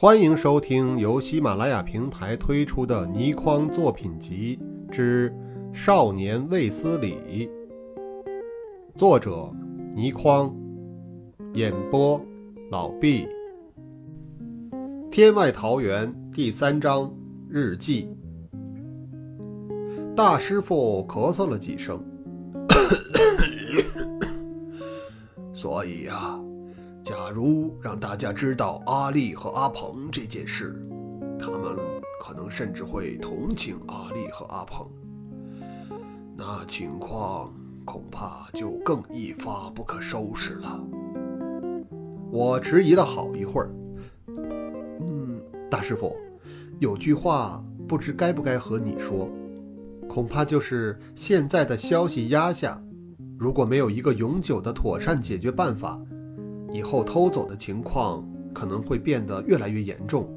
欢迎收听由喜马拉雅平台推出的《倪匡作品集之少年卫斯理》，作者倪匡，演播老毕。天外桃源第三章日记。大师傅咳嗽了几声，所以呀。假如让大家知道阿丽和阿鹏这件事，他们可能甚至会同情阿丽和阿鹏，那情况恐怕就更一发不可收拾了。我迟疑了好一会儿，嗯，大师傅，有句话不知该不该和你说，恐怕就是现在的消息压下，如果没有一个永久的妥善解决办法。以后偷走的情况可能会变得越来越严重。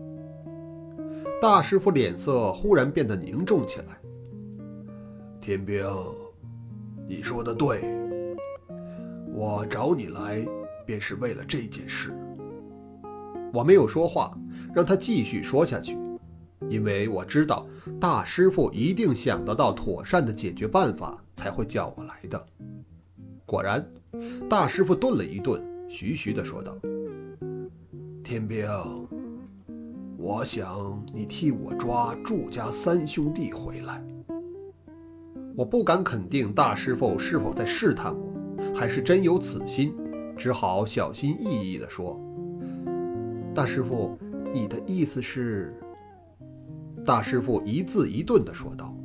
大师傅脸色忽然变得凝重起来。天兵，你说的对，我找你来便是为了这件事。我没有说话，让他继续说下去，因为我知道大师傅一定想得到妥善的解决办法才会叫我来的。果然，大师傅顿了一顿。徐徐地说道：“天兵，我想你替我抓祝家三兄弟回来。我不敢肯定大师傅是否在试探我，还是真有此心，只好小心翼翼地说：‘大师傅，你的意思是？’大师傅一字一顿地说道：‘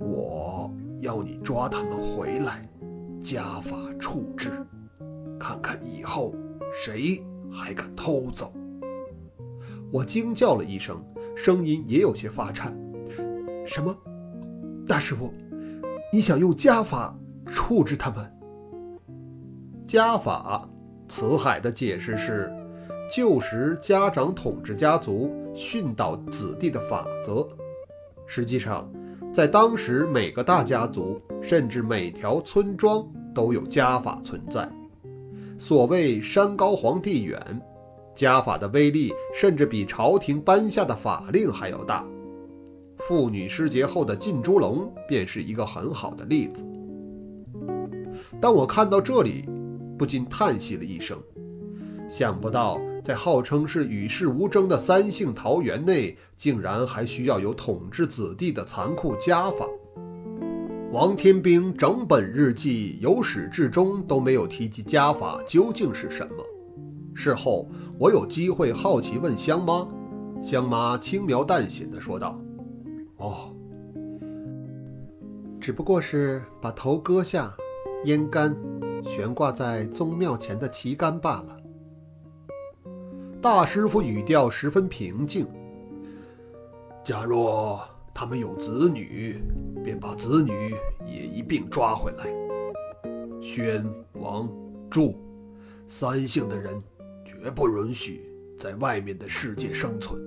我要你抓他们回来，家法处置。’”看看以后谁还敢偷走！我惊叫了一声，声音也有些发颤。什么？大师傅，你想用家法处置他们？家法，辞海的解释是旧时家长统治家族、训导子弟的法则。实际上，在当时，每个大家族甚至每条村庄都有家法存在。所谓山高皇帝远，家法的威力甚至比朝廷颁下的法令还要大。妇女失节后的浸猪笼便是一个很好的例子。当我看到这里，不禁叹息了一声，想不到在号称是与世无争的三姓桃园内，竟然还需要有统治子弟的残酷家法。王天兵整本日记由始至终都没有提及家法究竟是什么。事后我有机会好奇问香妈，香妈轻描淡写的说道：“哦，只不过是把头割下，烟干，悬挂在宗庙前的旗杆罢了。”大师傅语调十分平静。假若……他们有子女，便把子女也一并抓回来。宣王祝三姓的人，绝不允许在外面的世界生存。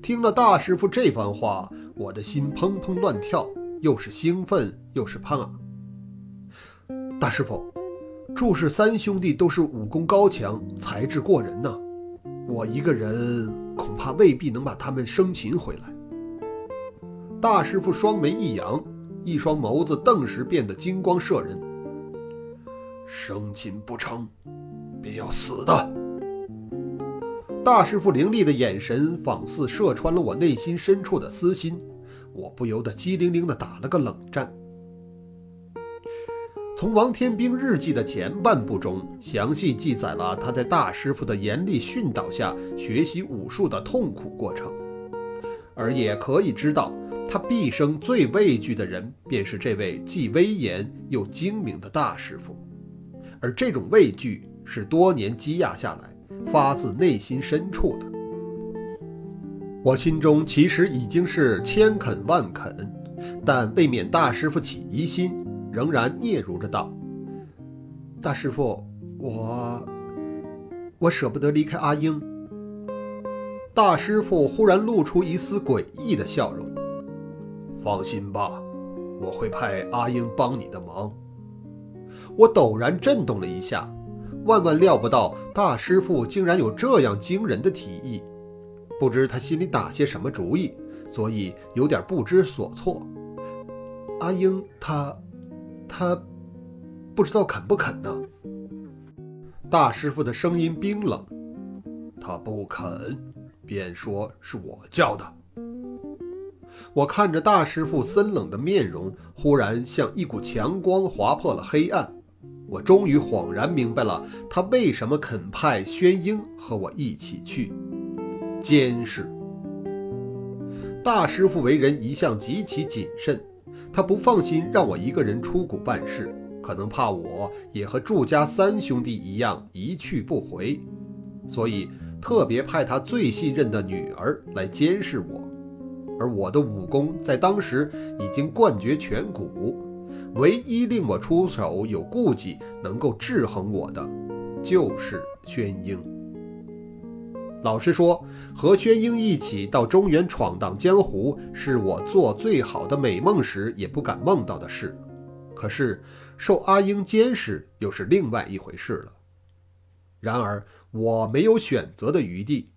听了大师傅这番话，我的心砰砰乱跳，又是兴奋又是怕。大师傅，祝氏三兄弟都是武功高强，才智过人呢，我一个人恐怕未必能把他们生擒回来。大师傅双眉一扬，一双眸子顿时变得金光射人。生擒不成，便要死的。大师傅凌厉的眼神仿似射穿了我内心深处的私心，我不由得机灵灵的打了个冷战。从王天兵日记的前半部中，详细记载了他在大师傅的严厉训导下学习武术的痛苦过程，而也可以知道。他毕生最畏惧的人，便是这位既威严又精明的大师傅，而这种畏惧是多年积压下来，发自内心深处的。我心中其实已经是千肯万肯，但未免大师傅起疑心，仍然嗫嚅着道：“大师傅，我……我舍不得离开阿英。”大师傅忽然露出一丝诡异的笑容。放心吧，我会派阿英帮你的忙。我陡然震动了一下，万万料不到大师傅竟然有这样惊人的提议，不知他心里打些什么主意，所以有点不知所措。阿英他，他不知道肯不肯呢？大师傅的声音冰冷，他不肯，便说是我叫的。我看着大师傅森冷的面容，忽然像一股强光划破了黑暗。我终于恍然明白了，他为什么肯派宣英和我一起去监视。大师傅为人一向极其谨慎，他不放心让我一个人出谷办事，可能怕我也和祝家三兄弟一样一去不回，所以特别派他最信任的女儿来监视我。而我的武功在当时已经冠绝全谷。唯一令我出手有顾忌、能够制衡我的，就是宣英。老实说，和宣英一起到中原闯荡江湖，是我做最好的美梦时也不敢梦到的事。可是受阿英监视，又是另外一回事了。然而我没有选择的余地，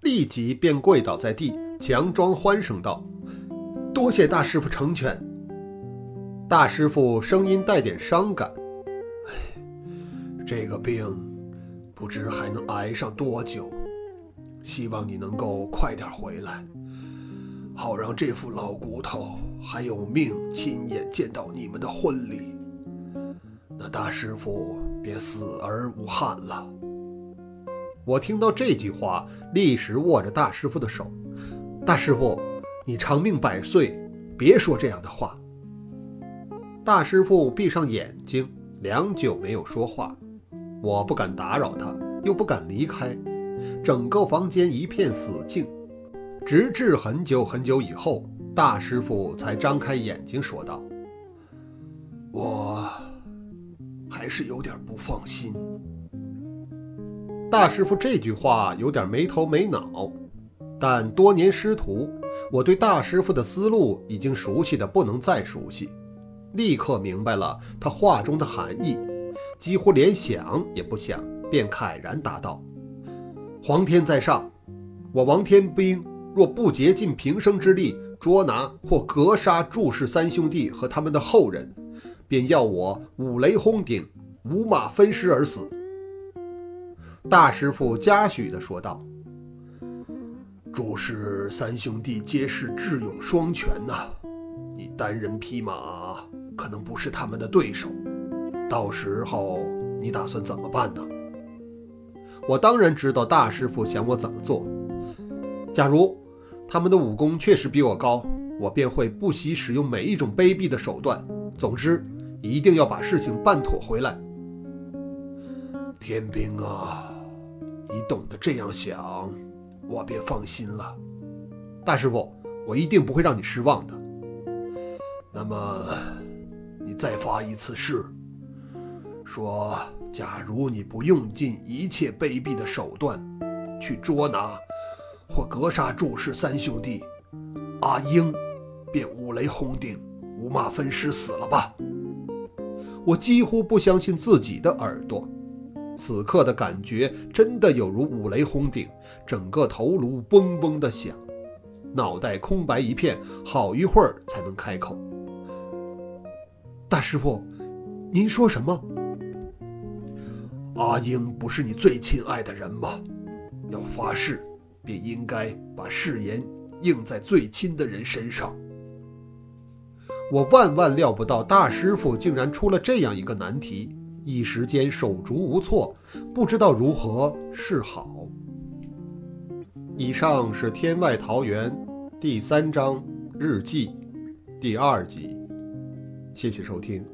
立即便跪倒在地，强装欢声道：“多谢大师傅成全。”大师傅声音带点伤感：“哎，这个病不知还能挨上多久，希望你能够快点回来，好让这副老骨头还有命亲眼见到你们的婚礼，那大师傅便死而无憾了。”我听到这句话，立时握着大师傅的手：“大师傅，你长命百岁，别说这样的话。”大师傅闭上眼睛，良久没有说话。我不敢打扰他，又不敢离开。整个房间一片死静，直至很久很久以后，大师傅才张开眼睛说道：“我还是有点不放心。”大师傅这句话有点没头没脑，但多年师徒，我对大师傅的思路已经熟悉的不能再熟悉。立刻明白了他话中的含义，几乎连想也不想，便慨然答道：“皇天在上，我王天兵若不竭尽平生之力捉拿或格杀祝氏三兄弟和他们的后人，便要我五雷轰顶，五马分尸而死。”大师傅嘉许地说道：“祝氏三兄弟皆是智勇双全呐，你单人匹马。”可能不是他们的对手，到时候你打算怎么办呢？我当然知道大师傅想我怎么做。假如他们的武功确实比我高，我便会不惜使用每一种卑鄙的手段。总之，一定要把事情办妥回来。天兵啊，你懂得这样想，我便放心了。大师傅，我一定不会让你失望的。那么。你再发一次誓，说假如你不用尽一切卑鄙的手段去捉拿或格杀祝氏三兄弟，阿英便五雷轰顶，五马分尸死了吧？我几乎不相信自己的耳朵，此刻的感觉真的有如五雷轰顶，整个头颅嗡嗡的响，脑袋空白一片，好一会儿才能开口。大师傅，您说什么？阿英不是你最亲爱的人吗？要发誓，便应该把誓言应在最亲的人身上。我万万料不到大师傅竟然出了这样一个难题，一时间手足无措，不知道如何是好。以上是《天外桃源》第三章日记第二集。谢谢收听。